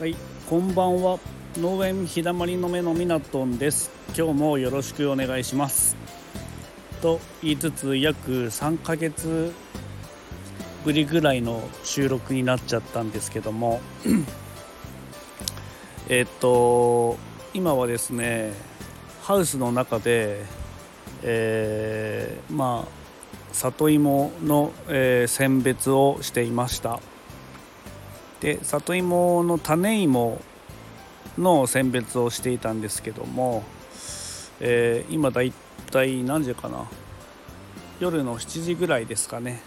はい、こんばんは。農園日だまりの目のみなとんです。今日もよろしくお願いします。と言いつつ約3ヶ月ぶりぐらいの収録になっちゃったんですけども、えっと今はですねハウスの中で、えーまあ里芋の、えー選別をしていました。で里芋の種芋の選別をしていたんですけども、えー今だいたい何時かな？夜の7時ぐらいですかね。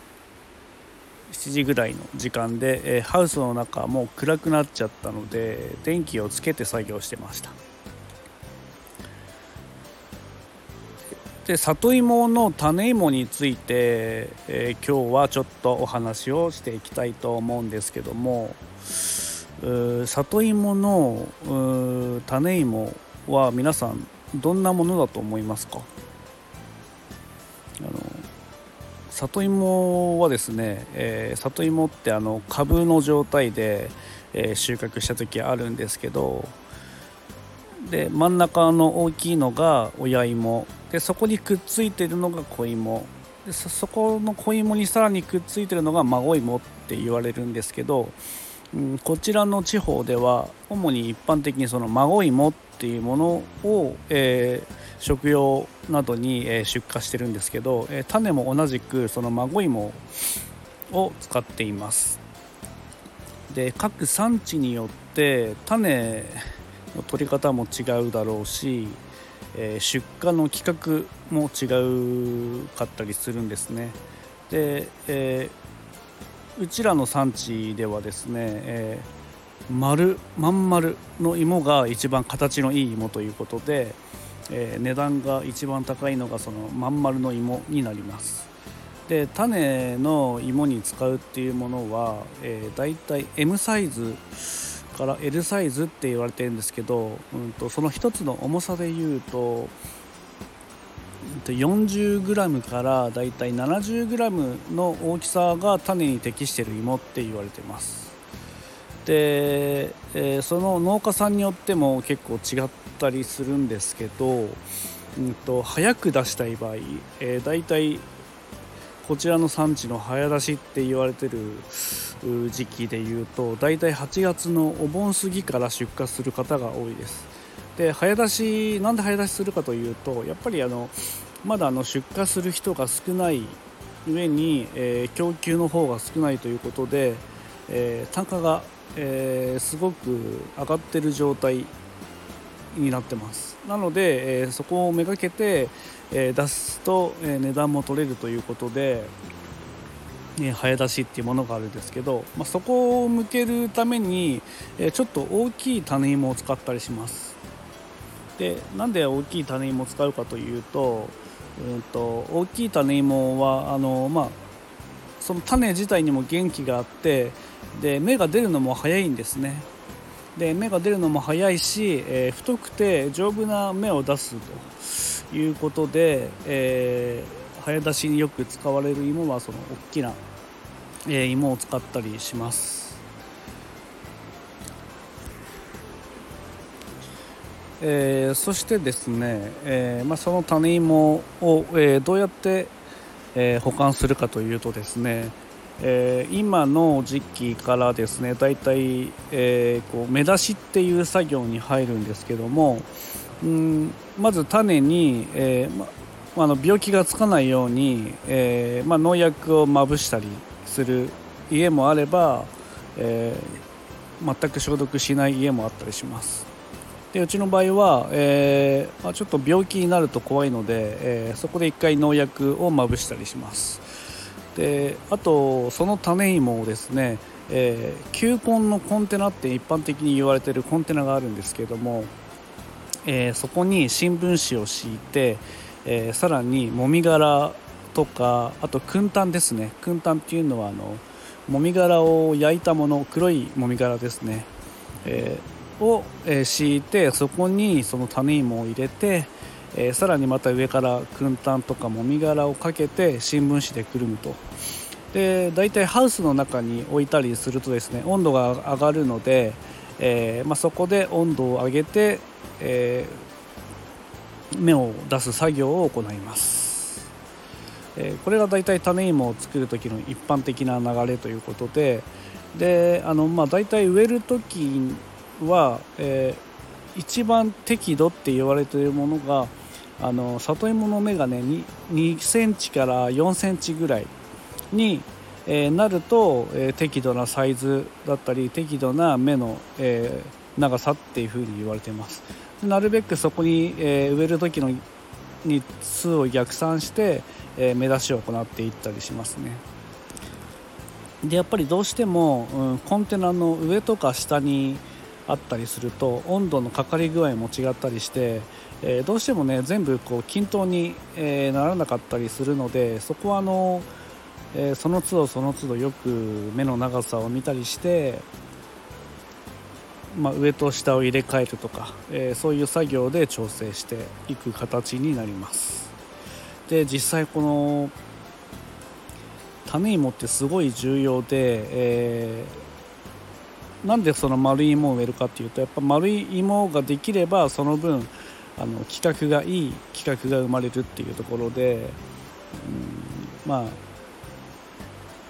7時ぐらいの時間で、えーハウスの中もう暗くなっちゃったので電気をつけて作業してました。で里芋の種芋について、えー今日はちょっとお話をしていきたいと思うんですけども里芋の種芋は皆さんどんなものだと思いますか？あの里芋はですね、えー里芋ってあの株の状態で、えー収穫した時あるんですけどで真ん中の大きいのが親芋。でそこにくっついてるのが子芋。でそこの子芋にさらにくっついてるのが孫芋って言われるんですけど、うん、こちらの地方では主に一般的にその孫芋っていうものを、えー食用などに、え出荷してるんですけど、え種も同じくその孫芋を使っています。で各産地によって種取り方も違うだろうし、えー出荷の規格も違うかったりするんですね。で、えーうちらの産地ではですね、えー丸まん丸の芋が一番形のいい芋ということで、えー値段が一番高いのがそのまん丸の芋になります。で種の芋に使うっていうものは、えー、だいたい M サイズから L サイズって言われてるんですけど、うん、とその一つの重さでいうと 40g からだいたい 70g の大きさが種に適してる芋って言われてます。で、えその農家さんによっても結構違ったりするんですけど、うん、と早く出したい場合、えー、だいたいこちらの産地の早出しって言われてる時期でいうとだいたい8月のお盆過ぎから出荷する方が多いです。で早出しなんで早出しするかというとやっぱりあのまだあの出荷する人が少ない上に、えー供給の方が少ないということで、えー単価が、えーすごく上がってる状態になってます。なので、えーそこをめがけて、えー出すと、えー値段も取れるということで、ね、早出しっていうものがあるんですけど、まあ、そこを向けるために、えちょっと大きい種芋を使ったりします。でなんで大きい種芋を使うかというと,、うん、と大きい種芋はあの、まあ、その種自体にも元気があってで芽が出るのも早いんですね。で芽が出るのも早いし、えー太くて丈夫な芽を出すということで、えー早出しによく使われる芋はその大きな、えー芋を使ったりします。えーそしてですね、えーまあ、その種芋を、えーどうやって、えー保管するかというとですね、えー今の時期からですねだいたい、えこう芽出しっていう作業に入るんですけどもうんまず種に、えーまあの病気がつかないように、えーまあ、農薬をまぶしたりする家もあれば、えー全く消毒しない家もあったりします。でうちの場合は、えーまあ、ちょっと病気になると怖いので、えーそこで1回農薬をまぶしたりしますであとその種芋をですね、えー球根のコンテナって一般的に言われてるコンテナがあるんですけども、えーそこに新聞紙を敷いて、えーさらにもみ殻とかあと燻炭ですね。燻炭っていうのはあのもみ殻を焼いたもの黒いもみ殻ですね、えを、え敷いてそこにその種芋を入れて、えーさらにまた上から燻炭とかもみ殻をかけて新聞紙でくるむと。で大体ハウスの中に置いたりするとですね温度が上がるので、えー、まあ、そこで温度を上げて、えー、芽を出す作業を行います、えこれがだいたい種芋を作る時の一般的な流れということでであの、まあ、大体植える時は、え一番適度って言われているものがあの里芋の芽がね 2, 2センチから4センチぐらいに、えー、なると、えー、適度なサイズだったり適度な芽の、えー、長さっていうふうに言われてます。なるべくそこに、え植える時の日数を逆算して、え目出しを行っていったりしますね。でやっぱりどうしても、うん、コンテナの上とか下にあったりすると温度のかかり具合も違ったりして、えー、どうしてもね全部こう均等に、えー、ならなかったりするのでそこはあの、えー、その都度その都度よく目の長さを見たりして、まあ、上と下を入れ替えるとか、えそういう作業で調整していく形になります。で実際この種芋ってすごい重要で、えーなんでその丸い芋を植えるかっていうとやっぱ丸い芋ができればその分あの規格がいい規格が生まれるっていうところで、うん、まあ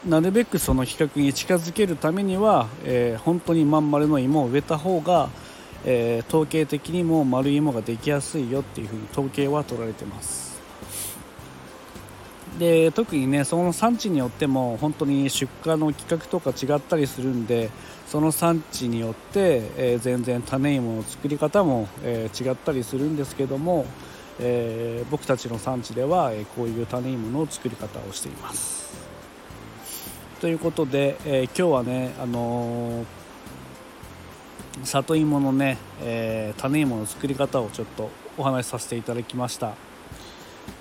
なるべくその規格に近づけるためには、えー、本当にまん丸の芋を植えた方が、えー、統計的にも丸い芋ができやすいよっていうふうに統計は取られてます。で特にねその産地によっても本当に出荷の規格とか違ったりするんでその産地によって、えー、全然種芋の作り方も、えー、違ったりするんですけども、えー、僕たちの産地では、えこういう種芋の作り方をしています。ということで、え今日はね、あの里芋のね、え種芋の作り方をちょっとお話しさせていただきました。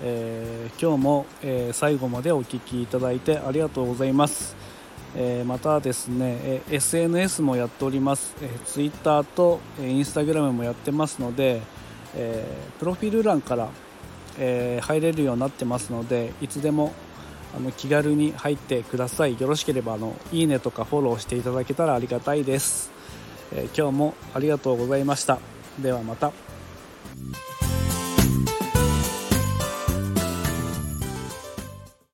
えー、今日も、えー、最後までお聴きいただいてありがとうございます、えー、またですね、え SNS もやっております、え Twitter と、え Instagram もやってますので、えプロフィール欄から、え入れるようになってますのでいつでもあの気軽に入ってください。よろしければあのいいねとかフォローしていただけたらありがたいです、え今日もありがとうございました。ではまた。